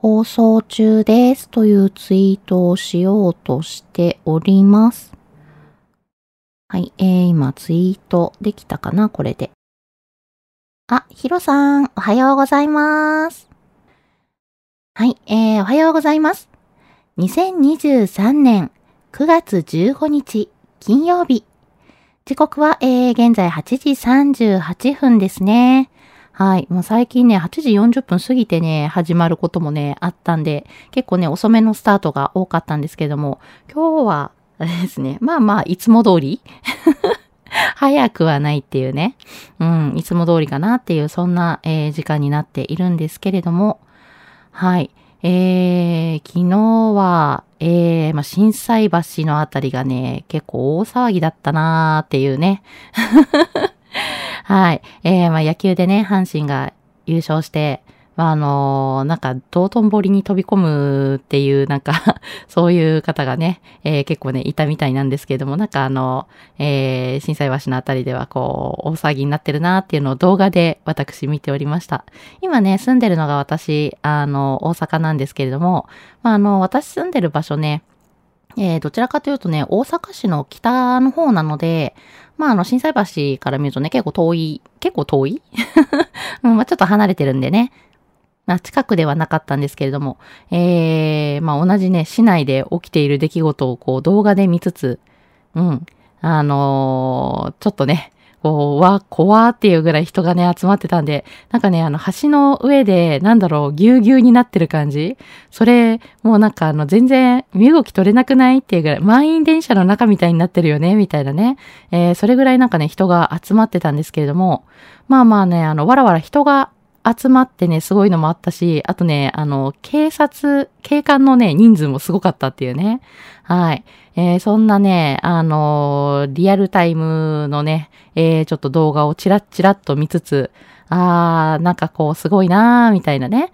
放送中ですというツイートをしようとしております。はい、えー、今ツイートできたかなこれで。あ、ヒロさん、おはようございます。はい、えー、おはようございます。2023年9月15日金曜日。時刻は、えー、現在8時38分ですね。はい。もう最近ね、8時40分過ぎてね、始まることもね、あったんで、結構ね、遅めのスタートが多かったんですけども、今日は、あれですね、まあまあ、いつも通り 早くはないっていうね、うん、いつも通りかなっていう、そんな、えー時間になっているんですけれども、はい。えー、昨日は、えー、まあ、震災橋のあたりがね、結構大騒ぎだったなーっていうね。はい。えー、まあ、野球でね、阪神が優勝して、まあ、あのーなんか、道頓堀に飛び込むっていう、なんか、そういう方がね、えー結構ね、いたみたいなんですけれども、なんかあの、えー、震災橋のあたりでは、こう、大騒ぎになってるなっていうのを動画で私見ておりました。今ね、住んでるのが私、あの、大阪なんですけれども、まあ、あの、私住んでる場所ね、えーどちらかというとね、大阪市の北の方なので、まあ、あの、震災橋から見るとね、結構遠い、結構遠い？うん、まあ、ちょっと離れてるんでね。まあ、近くではなかったんですけれども、えー、まあ、同じね、市内で起きている出来事をこう、動画で見つつ、うん、あのーちょっとね、こう、わ、怖っていうぐらい人がね、集まってたんで、なんかね、あの、橋の上で、なんだろう、ぎゅうぎゅうになってる感じそれ、もうなんかあの、全然、身動き取れなくないっていうぐらい、満員電車の中みたいになってるよね、みたいなね。えーそれぐらいなんかね、人が集まってたんですけれども、まあまあね、あの、わらわら人が集まってね、すごいのもあったし、あとね、あの、警察、警官のね、人数もすごかったっていうね。はい。えーそんなね、あのーリアルタイムのね、えーちょっと動画をチラッチラッと見つつ、あー、なんかこう、すごいなー、みたいなね。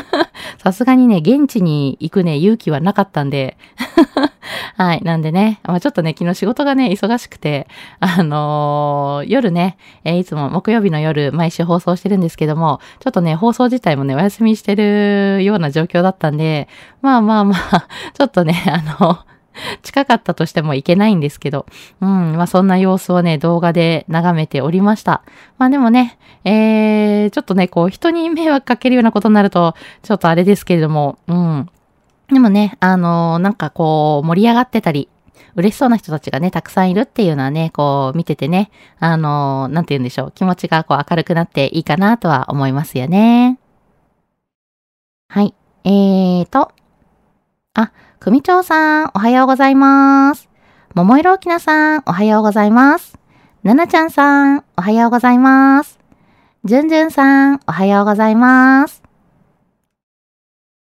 さすがにね、現地に行くね、勇気はなかったんで、はい。なんでね、まあ、ちょっとね、昨日仕事がね、忙しくて、あのー夜ね、えーいつも木曜日の夜、毎週放送してるんですけども、ちょっとね、放送自体もね、お休みしてるような状況だったんで、まあまあまあ、ちょっとね、あの、近かったとしてもいけないんですけど、うん、まあそんな様子をね、動画で眺めておりました。まあでもね、えー、ちょっとね、こう、人に迷惑かけるようなことになると、ちょっとあれですけれども、うん。でもね、あのーなんかこう、盛り上がってたり、嬉しそうな人たちがね、たくさんいるっていうのはね、こう、見ててね、あのーなんて言うんでしょう、気持ちがこう、明るくなっていいかなとは思いますよね。はい。えーと、あ、組長さん、おはようございます。桃色きなさん、おはようございます。ななちゃんさん、おはようございます。じゅんじゅんさん、おはようございます。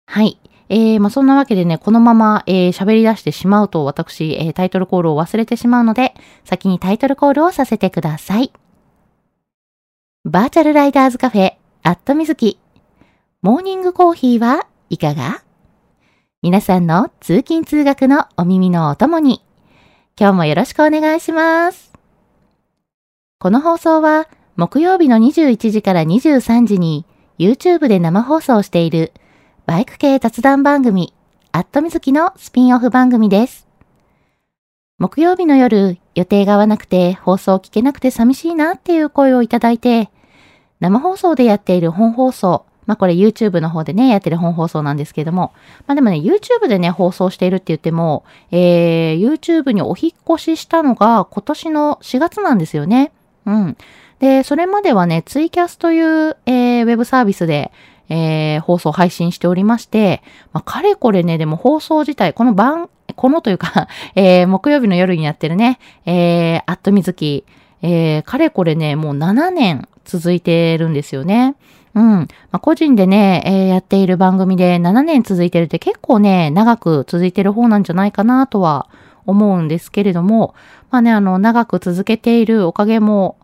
はい。えー、まあ、そんなわけでね、このまま、えー、喋り出してしまうと、私、えー、タイトルコールを忘れてしまうので、先にタイトルコールをさせてください。バーチャルライダーズカフェ、アットみずき。モーニングコーヒーはいかが？皆さんの通勤通学のお耳のお供に、今日もよろしくお願いします。この放送は、木曜日の21時から23時に YouTube で生放送しているバイク系雑談番組、アットみずきのスピンオフ番組です。木曜日の夜、予定が合わなくて放送聞けなくて寂しいなっていう声をいただいて、生放送でやっている本放送、まあこれ YouTube の方でね、やってる本放送なんですけども、まあでもね、YouTube でね、放送しているって言っても、えー、YouTube にお引越ししたのが今年の4月なんですよね。うん。で、それまではね、ツイキャスという、えー、ウェブサービスで、えー、放送配信しておりまして、まあ、かれこれね、でも放送自体、この番、このというか えー、木曜日の夜にやってるね、えー、アットみずき、えー、かれこれね、もう7年続いてるんですよね。うん。まあ、個人でね、えー、やっている番組で7年続いてるって結構ね、長く続いてる方なんじゃないかなとは思うんですけれども、まあね、あの、長く続けているおかげも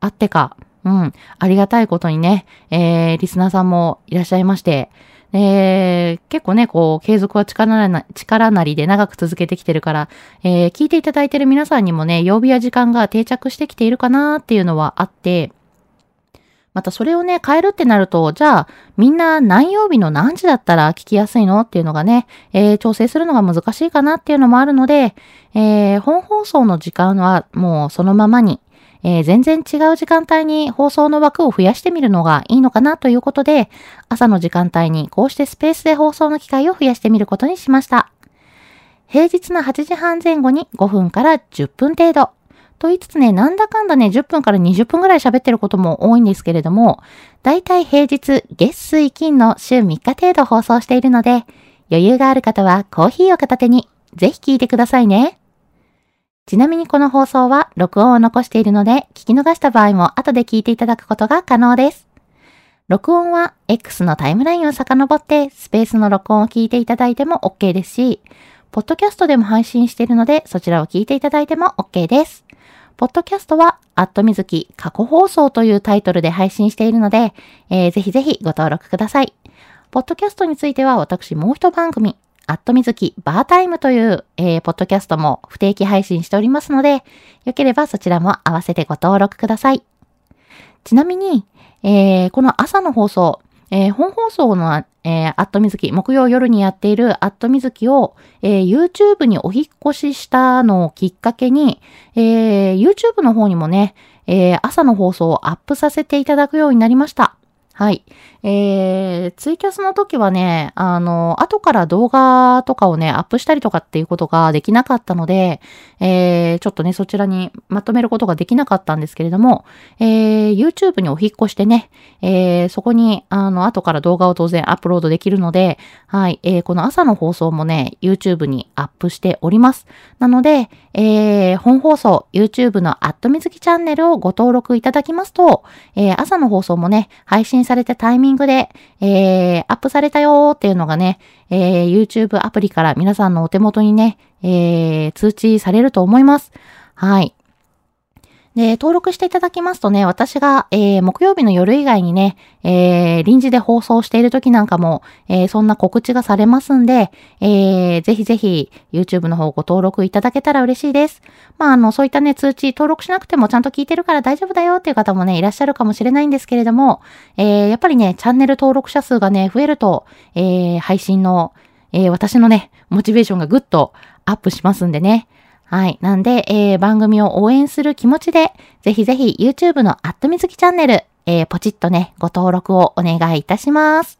あってか、うん、ありがたいことにね、えー、リスナーさんもいらっしゃいまして、えー、結構ね、こう、継続は力な力なりで長く続けてきてるから、えー、聞いていただいてる皆さんにもね、曜日や時間が定着してきているかなっていうのはあって、またそれをね、変えるってなると、じゃあ、みんな何曜日の何時だったら聞きやすいのっていうのがね、えー、調整するのが難しいかなっていうのもあるので、えー、本放送の時間はもうそのままに、えー、全然違う時間帯に放送の枠を増やしてみるのがいいのかなということで、朝の時間帯にこうしてスペースで放送の機会を増やしてみることにしました。平日の8時半前後に5分から10分程度。と言いつつね、なんだかんだね、10分から20分ぐらい喋ってることも多いんですけれども、だいたい平日、月水金の週3日程度放送しているので、余裕がある方はコーヒーを片手に、ぜひ聞いてくださいね。ちなみにこの放送は録音を残しているので、聞き逃した場合も後で聞いていただくことが可能です。録音は X のタイムラインを遡ってスペースの録音を聞いていただいても OK ですし、ポッドキャストでも配信しているので、そちらを聞いていただいても OK です。ポッドキャストは、アットみずき過去放送というタイトルで配信しているので、えー、ぜひぜひご登録ください。ポッドキャストについては私もう一番組、アットみずきバータイムという、えー、ポッドキャストも不定期配信しておりますので、よければそちらも合わせてご登録ください。ちなみに、えー、この朝の放送、えー、本放送の、えー、アットみずき、木曜夜にやっているアットみずきを、えー、YouTube にお引越ししたのをきっかけに、えー、YouTube の方にもね、えー、朝の放送をアップさせていただくようになりました。はい。えー、ツイキャスの時はね、あの、後から動画とかをね、アップしたりとかっていうことができなかったので、えー、ちょっとね、そちらにまとめることができなかったんですけれども、えー、YouTube にお引っ越してね、えー、そこに、あの、後から動画を当然アップロードできるので、はい、えー、この朝の放送もね、YouTube にアップしております。なので、えー、本放送、YouTube のアットみずきチャンネルをご登録いただきますと、えー、朝の放送もね、配信されたタイミングで、えー、アップされたよーっていうのがね、えー、YouTube アプリから皆さんのお手元にね、えー、通知されると思います。はい。で、登録していただきますとね、私が、えー、木曜日の夜以外にね、えー、臨時で放送している時なんかも、えー、そんな告知がされますんで、えー、ぜひぜひ YouTube の方ご登録いただけたら嬉しいです。まあ、あの、そういったね、通知登録しなくてもちゃんと聞いてるから大丈夫だよっていう方もね、いらっしゃるかもしれないんですけれども、えー、やっぱりね、チャンネル登録者数がね、増えると、えー、配信の、えー、私のね、モチベーションがぐっとアップしますんでね。はい。なんで、えー、番組を応援する気持ちで、ぜひぜひ YouTube のアットみずきチャンネル、えー、ポチッとね、ご登録をお願いいたします。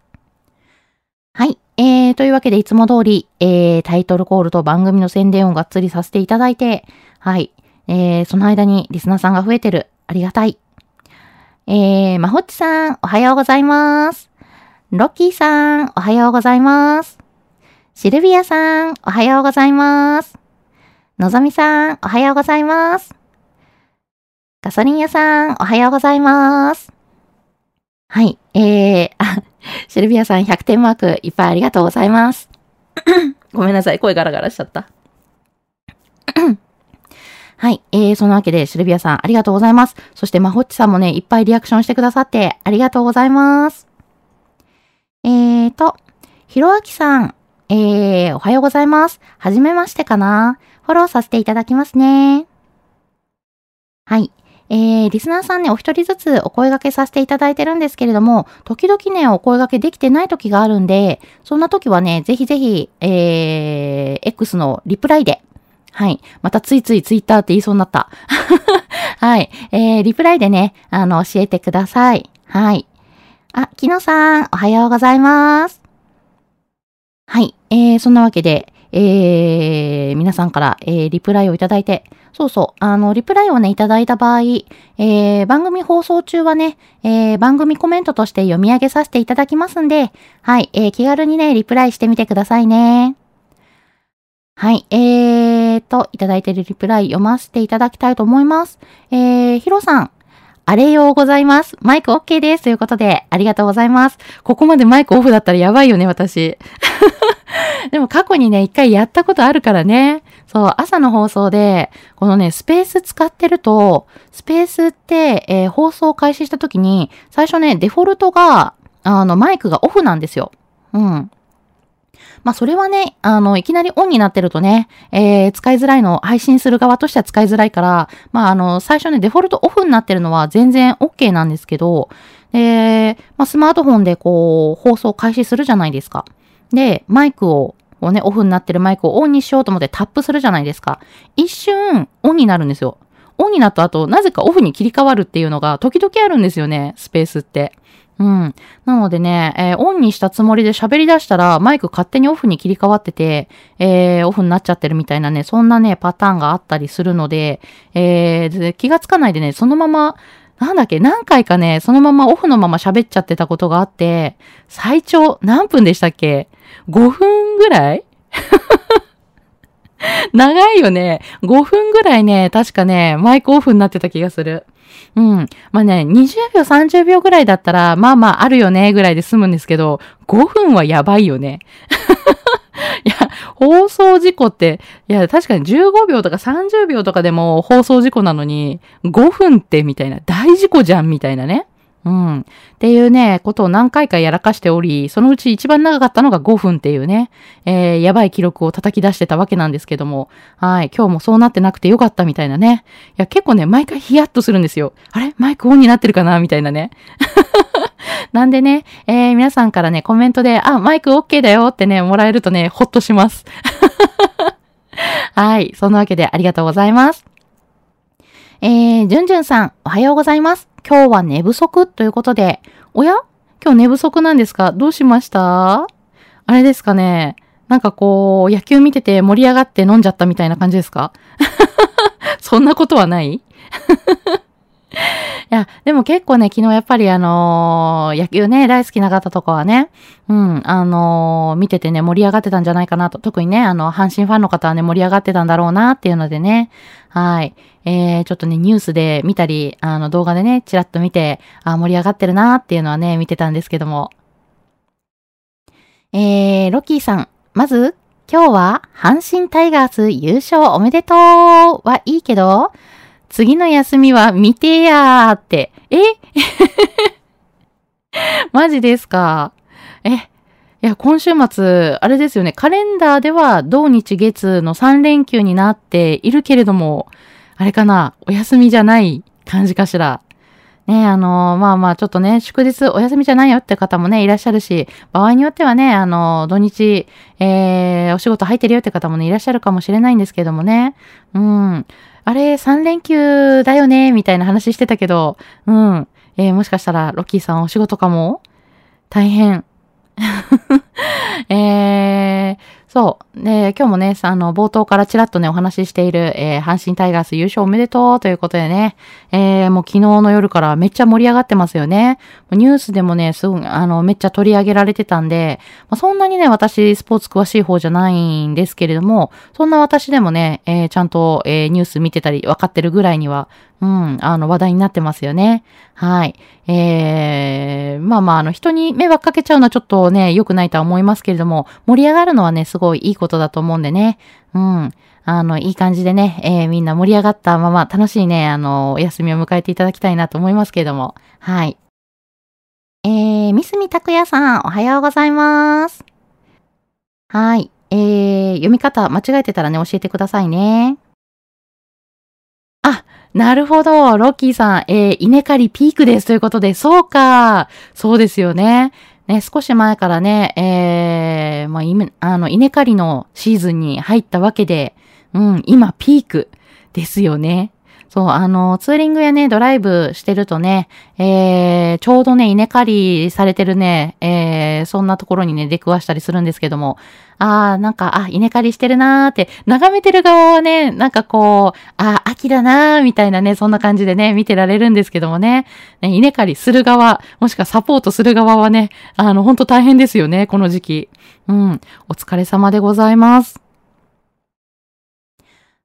はい。えー、というわけでいつも通り、えー、タイトルコールと番組の宣伝をがっつりさせていただいて、はい。えー、その間にリスナーさんが増えてる。ありがたい。えー、まほっちさん、おはようございます。ロッキーさん、おはようございます。シルビアさん、おはようございます。のぞみさん、おはようございます。ガソリン屋さん、おはようございます。はい、えー、あ、シルビアさん100点マークいっぱいありがとうございます。ごめんなさい、声ガラガラしちゃった。はい。えー、そのわけで、シルビアさん、ありがとうございます。そして、まほっちさんもね、いっぱいリアクションしてくださって、ありがとうございます。えーと、ひろあきさん、ええー、おはようございます。はじめましてかなフォローさせていただきますね。はい。えー、リスナーさんね、お一人ずつお声掛けさせていただいてるんですけれども、時々ね、お声掛けできてない時があるんで、そんな時はね、ぜひぜひ、えー、X のリプライで、はい。またついついツイッターって言いそうになった。はい。えー、リプライでね、あの、教えてください。はい。あ、きのさん、おはようございます。はい。えー、そんなわけで、えー、皆さんから、えー、リプライをいただいて、そうそう、あの、リプライをね、いただいた場合、えー、番組放送中はね、えー、番組コメントとして読み上げさせていただきますんで、はい、えー、気軽にね、リプライしてみてくださいね。はい、えーと、いただいてるリプライ読ませていただきたいと思います。えー、ヒロさん、あれようございます。マイク OK です。ということで、ありがとうございます。ここまでマイクオフだったらやばいよね、私。でも過去にね、一回やったことあるからね。そう、朝の放送で、このね、スペース使ってると、スペースって、えー、放送開始した時に、最初ね、デフォルトが、あの、マイクがオフなんですよ。うん。まあ、それはね、あの、いきなりオンになってるとね、えー、使いづらいの、配信する側としては使いづらいから、まあ、あの、最初ね、デフォルトオフになってるのは全然 OK なんですけど、えー、まあ、スマートフォンでこう、放送開始するじゃないですか。で、マイクを、こうね、オフになってるマイクをオンにしようと思ってタップするじゃないですか。一瞬、オンになるんですよ。オンになった後、なぜかオフに切り替わるっていうのが時々あるんですよね、スペースって。うん。なのでね、えー、オンにしたつもりで喋り出したら、マイク勝手にオフに切り替わってて、えー、オフになっちゃってるみたいなね、そんなね、パターンがあったりするので、えー、気がつかないでね、そのまま、なんだっけ、何回かね、そのままオフのまま喋っちゃってたことがあって、最長何分でしたっけ ?5 分ぐらい？長いよね。5分ぐらいね、確かね、マイクオフになってた気がする。うん。まあね、20秒、30秒ぐらいだったら、まあまああるよね、ぐらいで済むんですけど、5分はやばいよね。放送事故って、いや、確かに15秒とか30秒とかでも放送事故なのに、5分ってみたいな、大事故じゃんみたいなね。うん。っていうね、ことを何回かやらかしており、そのうち一番長かったのが5分っていうね、えー、やばい記録を叩き出してたわけなんですけども、はい、今日もそうなってなくてよかったみたいなね。いや、結構ね、毎回ヒヤッとするんですよ。あれ？マイクオンになってるかな？みたいなね。なんでね、えー、皆さんからね、コメントで、あ、マイク OK だよってね、もらえるとね、ほっとします。はい、そんなわけでありがとうございます。えー、じゅんじゅんさん、おはようございます。今日は寝不足ということで、おや？今日寝不足なんですか？どうしました？あれですかねなんかこう、野球見てて盛り上がって飲んじゃったみたいな感じですか？そんなことはない？いや、でも結構ね、昨日やっぱりあのー、野球ね、大好きな方とかはね、うん、あのー、見ててね、盛り上がってたんじゃないかなと。特にね、あの、阪神ファンの方はね、盛り上がってたんだろうなっていうのでね、はい。えー、ちょっとね、ニュースで見たり、あの、動画でね、ちらっと見て、あ、盛り上がってるなっていうのはね、見てたんですけども。えー、ロッキーさん、まず、今日は、阪神タイガース優勝おめでとうはいいけど、次の休みは見てやーって。え？マジですか？え、いや、今週末、あれですよね、カレンダーでは土日月の3連休になっているけれども、あれかな、お休みじゃない感じかしら。ねあの、まあまあ、ちょっとね、祝日お休みじゃないよって方もね、いらっしゃるし、場合によってはね、あの、土日、えー、お仕事入ってるよって方もね、いらっしゃるかもしれないんですけどもね。うん。あれ、3連休だよね、みたいな話してたけど、うん。えー、もしかしたら、ロッキーさんお仕事かも？大変。えー、そう。で、今日もね、あの、冒頭からちらっとね、お話ししている、えー、阪神タイガース優勝おめでとうということでね、えー、もう昨日の夜からめっちゃ盛り上がってますよね。ニュースでもね、すごい、あの、めっちゃ取り上げられてたんで、まあ、そんなにね、私、スポーツ詳しい方じゃないんですけれども、そんな私でもね、えー、ちゃんと、え、ニュース見てたり、分かってるぐらいには、うん、あの、話題になってますよね。はい。えー、まあまあ、あの、人に迷惑かけちゃうのはちょっとね、良くないとは思いますけれども、盛り上がるのはね、すごいいいことだと思うんでね。うん。あの、いい感じでね、えー、みんな盛り上がったまま、楽しいね、あの、お休みを迎えていただきたいなと思いますけれども。はい。えー、三角拓也さん、おはようございます。はい。えー、読み方間違えてたらね、教えてくださいね。あ、なるほど。ロッキーさん、えー、稲刈りピークですということで、そうか。そうですよね。ね、少し前からね、えー、まあ、あの、稲刈りのシーズンに入ったわけで、うん、今ピークですよね。そう、あの、ツーリングやね、ドライブしてるとね、えー、ちょうどね、稲刈りされてるね、えー、そんなところにね、出くわしたりするんですけども、あー、なんか、あ、稲刈りしてるなーって、眺めてる側はね、なんかこう、あ、秋だなーみたいなね、そんな感じでね、見てられるんですけどもね、ね稲刈りする側、もしくはサポートする側はね、あの、ほんと大変ですよね、この時期。うん、お疲れ様でございます。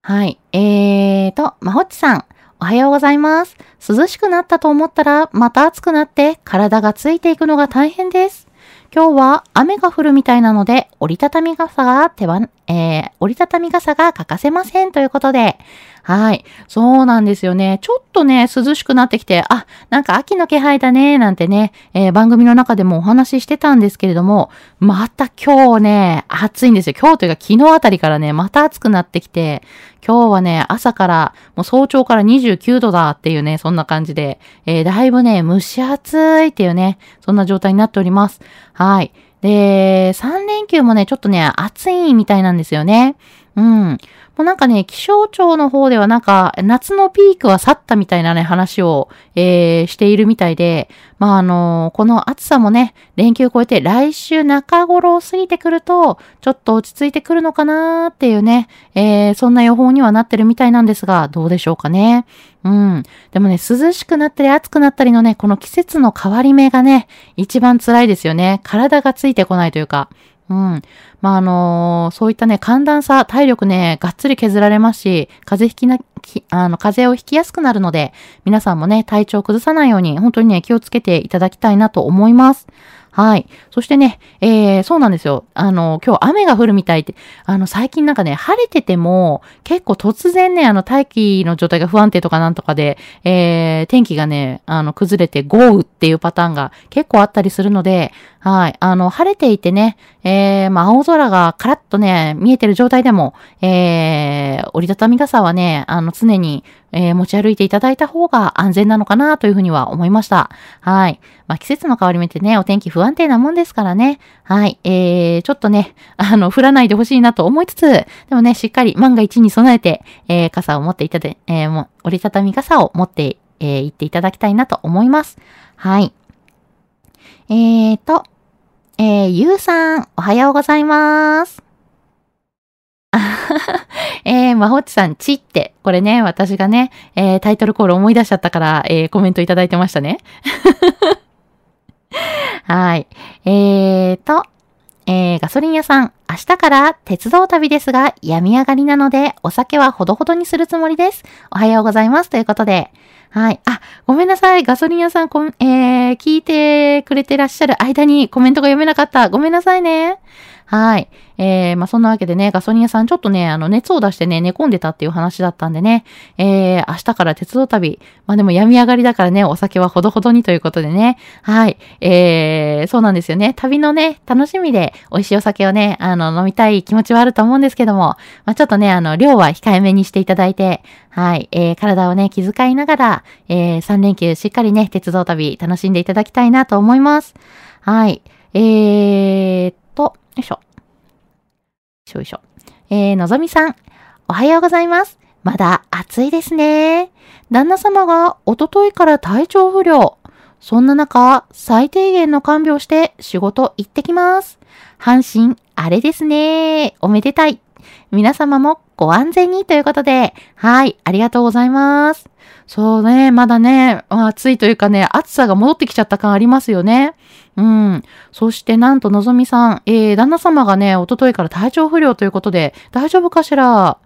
はい。えーと、まほっちさん。おはようございます。涼しくなったと思ったら、また暑くなって体がついていくのが大変です。今日は雨が降るみたいなので、折りたたみ傘が手、えー、折りたたみ傘が欠かせませんということで、はい。そうなんですよね。ちょっとね、涼しくなってきて、あ、なんか秋の気配だね、なんてね、えー、番組の中でもお話ししてたんですけれども、また今日ね、暑いんですよ。今日というか昨日あたりからね、また暑くなってきて、今日はね、朝から、もう早朝から29度だっていうね、そんな感じで、えー、だいぶね、蒸し暑いっていうね、そんな状態になっております。はい。で、3連休もね、ちょっとね、暑いみたいなんですよね。うん。もうなんかね、気象庁の方ではなんか、夏のピークは去ったみたいなね、話を、えー、しているみたいで、まあ、あのー、この暑さもね、連休超えて来週中頃を過ぎてくると、ちょっと落ち着いてくるのかなーっていうね、えー、そんな予報にはなってるみたいなんですが、どうでしょうかね。うん。でもね、涼しくなったり暑くなったりのね、この季節の変わり目がね、一番辛いですよね。体がついてこないというか。うん。まあ、あのー、そういったね、寒暖差、体力ね、がっつり削られますし、風邪ひきな、あの、風邪をひきやすくなるので、皆さんもね、体調を崩さないように、本当にね、気をつけていただきたいなと思います。はい。そしてね、えー、そうなんですよ。あの、今日雨が降るみたいって、あの、最近なんかね、晴れてても、結構突然ね、あの、大気の状態が不安定とかなんとかで、えー、天気がね、あの、崩れて豪雨っていうパターンが結構あったりするので、はい。あの、晴れていてね、えー、まあ、青空がカラッとね、見えてる状態でも、えー、折りたたみ傘はね、あの、常に、えー、持ち歩いていただいた方が安全なのかなというふうには思いました。はい。まあ、季節の変わり目ってね、お天気不安定なもんですからね。はい。えー、ちょっとね、あの、降らないでほしいなと思いつつ、でもね、しっかり万が一に備えて、えー、傘を持っていただ、えー、も折りたたみ傘を持って、えー、行っていただきたいなと思います。はい。えーと、えー、ゆうさん、おはようございます。えー、まほっちさん、ちって、これね、私がね、えー、タイトルコール思い出しちゃったから、えー、コメントいただいてましたね。はい。えーと、えー、ガソリン屋さん、明日から鉄道旅ですが、病み上がりなので、お酒はほどほどにするつもりです。おはようございます。ということで、はい。あ、ごめんなさい。ガソリン屋さん、こえー、聞いてくれてらっしゃる間にコメントが読めなかった。ごめんなさいね。はい。えー、まあ、そんなわけでね、ガソリン屋さんちょっとね、あの、熱を出してね、寝込んでたっていう話だったんでね、えー、明日から鉄道旅。まあ、でも病み上がりだからね、お酒はほどほどにということでね。はい。えー、そうなんですよね。旅のね、楽しみで美味しいお酒をね、あの、飲みたい気持ちはあると思うんですけども、まあ、ちょっとね、あの、量は控えめにしていただいて、はい。えー、体をね、気遣いながら、えー、3連休しっかりね、鉄道旅楽しんでいただきたいなと思います。はい。えーと、よいしょ。よいしょ。えー、のぞみさん、おはようございます。まだ暑いですね。旦那様がおとといから体調不良。そんな中、最低限の看病して仕事行ってきます。阪神、あれですね。おめでたい。皆様もご安全にということで、はい、ありがとうございます。そうね、まだね、暑いというかね、暑さが戻ってきちゃった感ありますよね。うん。そしてなんとのぞみさん、えー、旦那様がね、おとといから体調不良ということで、大丈夫かしら？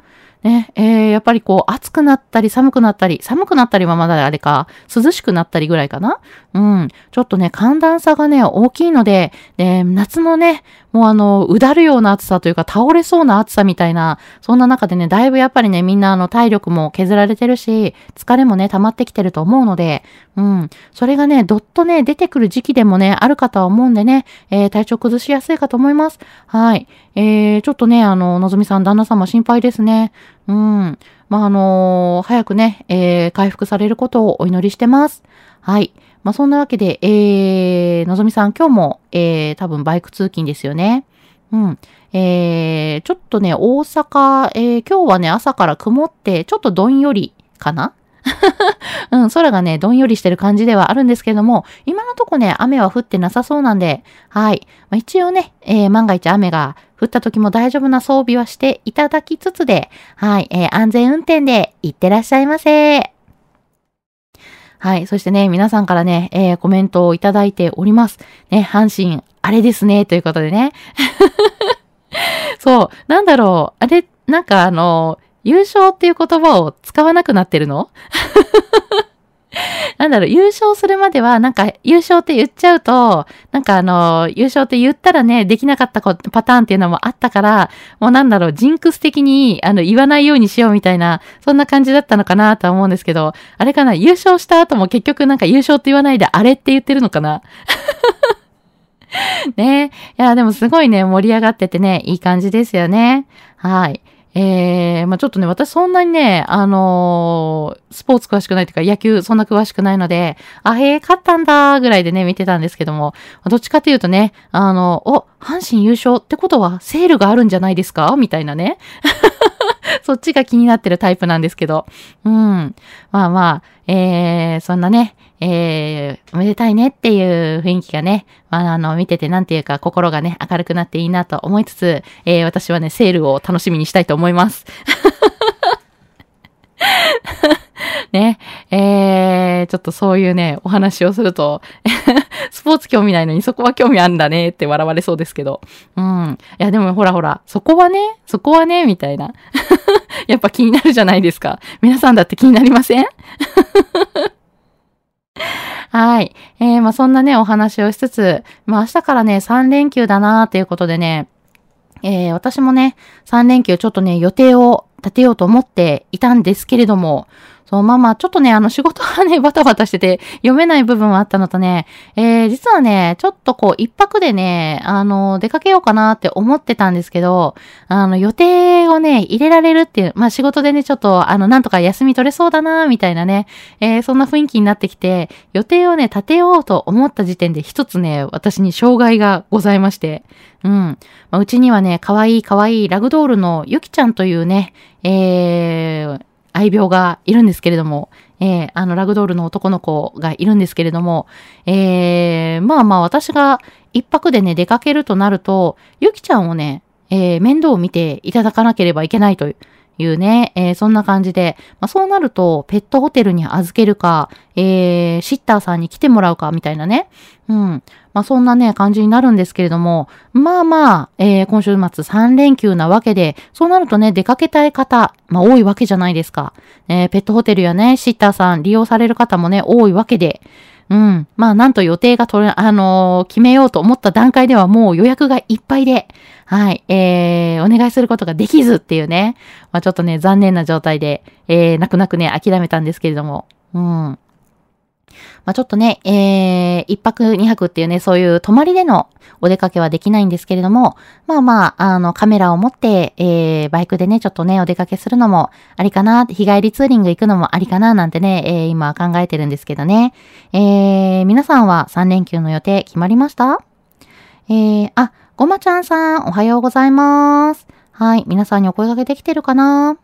ね、えー、やっぱりこう、暑くなったり寒くなったり、寒くなったりはまだあれか、涼しくなったりぐらいかな？うん。ちょっとね、寒暖差がね、大きいので、で、夏のね、もうあの、うだるような暑さというか、倒れそうな暑さみたいな、そんな中でね、だいぶやっぱりね、みんなあの、体力も削られてるし、疲れもね、溜まってきてると思うので、うん。それがね、どっとね、出てくる時期でもね、あるかとは思うんでね、えー、体調崩しやすいかと思います。はい。えー、ちょっとね、あの、のぞみさん、旦那様心配ですね。うん。まあ、あのー、早くね、えー、回復されることをお祈りしてます。はい。まあ、そんなわけで、えー、のぞみさん今日も、えー、多分バイク通勤ですよね。うん。えー、ちょっとね、大阪、えー、今日はね、朝から曇って、ちょっとどんよりかな？うん、空がね、どんよりしてる感じではあるんですけれども、今のとこね、雨は降ってなさそうなんで、はい。まあ、一応ね、えー、万が一雨が降った時も大丈夫な装備はしていただきつつで、はい、えー、安全運転で行ってらっしゃいませ。はい。そしてね、皆さんからね、えー、コメントをいただいております。ね、阪神、あれですね、ということでね。そう、なんだろう、あれ、なんかあの、優勝っていう言葉を使わなくなってるの？なんだろう、優勝するまでは、なんか、優勝って言っちゃうと、なんかあの、優勝って言ったらね、できなかったパターンっていうのもあったから、もうなんだろう、ジンクス的に、あの、言わないようにしようみたいな、そんな感じだったのかなとは思うんですけど、あれかな、優勝した後も結局なんか優勝って言わないで、あれって言ってるのかな？ねいや、でもすごいね、盛り上がっててね、いい感じですよね。はい。えー、まあちょっとね、私そんなにね、あのー、スポーツ詳しくないというか、野球そんな詳しくないので、あ、へえ、勝ったんだ、ぐらいでね、見てたんですけども、どっちかというとね、あの、お、阪神優勝ってことは、セールがあるんじゃないですか？みたいなね。そっちが気になってるタイプなんですけど。うん。まあまあ、えー、そんなね、えー、おめでたいねっていう雰囲気がね、まあ、あの、見ててなんていうか心がね、明るくなっていいなと思いつつ、えー、私はね、セールを楽しみにしたいと思います。ね、えー、ちょっとそういうね、お話をすると スポーツ興味ないのにそこは興味あんだねって笑われそうですけど。うん。いや、でもほらほら、そこはね、そこはね、みたいな。やっぱ気になるじゃないですか。皆さんだって気になりません？はい。えー、まあそんなね、お話をしつつ、まあ明日からね、3連休だなーっていうことでね、えー、私もね、3連休ちょっとね、予定を立てようと思っていたんですけれども、そう、まあまあ、ちょっとね、あの、仕事はね、バタバタしてて、読めない部分はあったのとね、えー、実はね、ちょっとこう、一泊でね、あの、出かけようかなって思ってたんですけど、あの、予定をね、入れられるっていう、まあ仕事でね、ちょっと、あの、なんとか休み取れそうだな、みたいなね、えー、そんな雰囲気になってきて、予定をね、立てようと思った時点で一つね、私に障害がございまして、うん。まあ、うちにはね、かわいいかわいいラグドールのゆきちゃんというね、えー、愛病がいるんですけれども、えー、あの、ラグドールの男の子がいるんですけれども、えー、まあまあ私が一泊でね、出かけるとなると、ゆきちゃんをね、えー、面倒を見ていただかなければいけないという、いうね、えー、そんな感じで、まあ、そうなると、ペットホテルに預けるか、えー、シッターさんに来てもらうか、みたいなね。うん。まあ、そんなね、感じになるんですけれども、まあまあ、えー、今週末3連休なわけで、そうなるとね、出かけたい方、まあ多いわけじゃないですか。えー、ペットホテルやね、シッターさん利用される方もね、多いわけで、うん。まあ、なんと予定が取れ、あのー、決めようと思った段階ではもう予約がいっぱいで、はい、えー、お願いすることができずっていうね、まあ、ちょっとね、残念な状態で、えー、泣く泣くね、諦めたんですけれども、うん。まあ、ちょっとね、えー、一泊二泊っていうね、そういう泊まりでのお出かけはできないんですけれども、まあまあ、あの、カメラを持って、えー、バイクでね、ちょっとね、お出かけするのもありかな、日帰りツーリング行くのもありかな、なんてね、えー、今考えてるんですけどね。えー、皆さんは3連休の予定決まりました？えー、あ、ごまちゃんさん、おはようございます。はい、皆さんにお声掛けできてるかな？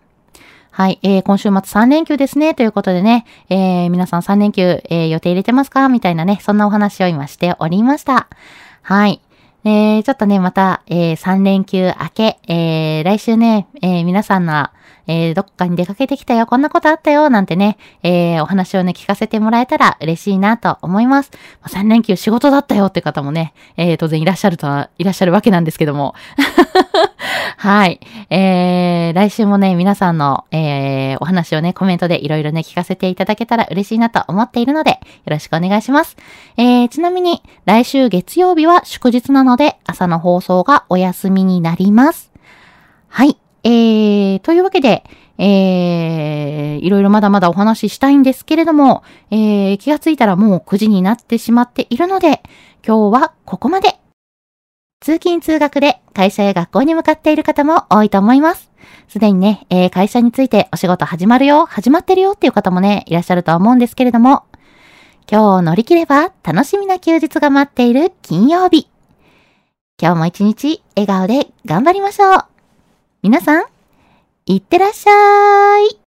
はい、えー、今週末3連休ですね、ということでね、えー、皆さん3連休、えー、予定入れてますか？みたいなね、そんなお話を今しておりました。はい。えー、ちょっとね、また、えー、3連休明け、えー、来週ね、えー、皆さんの、えー、どっかに出かけてきたよ、こんなことあったよ、なんてね、えー、お話をね、聞かせてもらえたら嬉しいなと思います。まあ、3連休仕事だったよって方もね、えー、当然いらっしゃるとは、いらっしゃるわけなんですけども。はい。えー、来週もね、皆さんの、えー、お話をね、コメントでいろいろね、聞かせていただけたら嬉しいなと思っているので、よろしくお願いします。えー、ちなみに、来週月曜日は祝日なので、朝の放送がお休みになります。はい。えー、というわけで、えー、いろいろまだまだお話ししたいんですけれども、えー、気がついたらもう9時になってしまっているので、今日はここまで。通勤通学で会社や学校に向かっている方も多いと思います。すでにね、えー、会社についてお仕事始まるよ、始まってるよっていう方もね、いらっしゃると思うんですけれども、今日を乗り切れば楽しみな休日が待っている金曜日。今日も一日笑顔で頑張りましょう。皆さん、いってらっしゃい。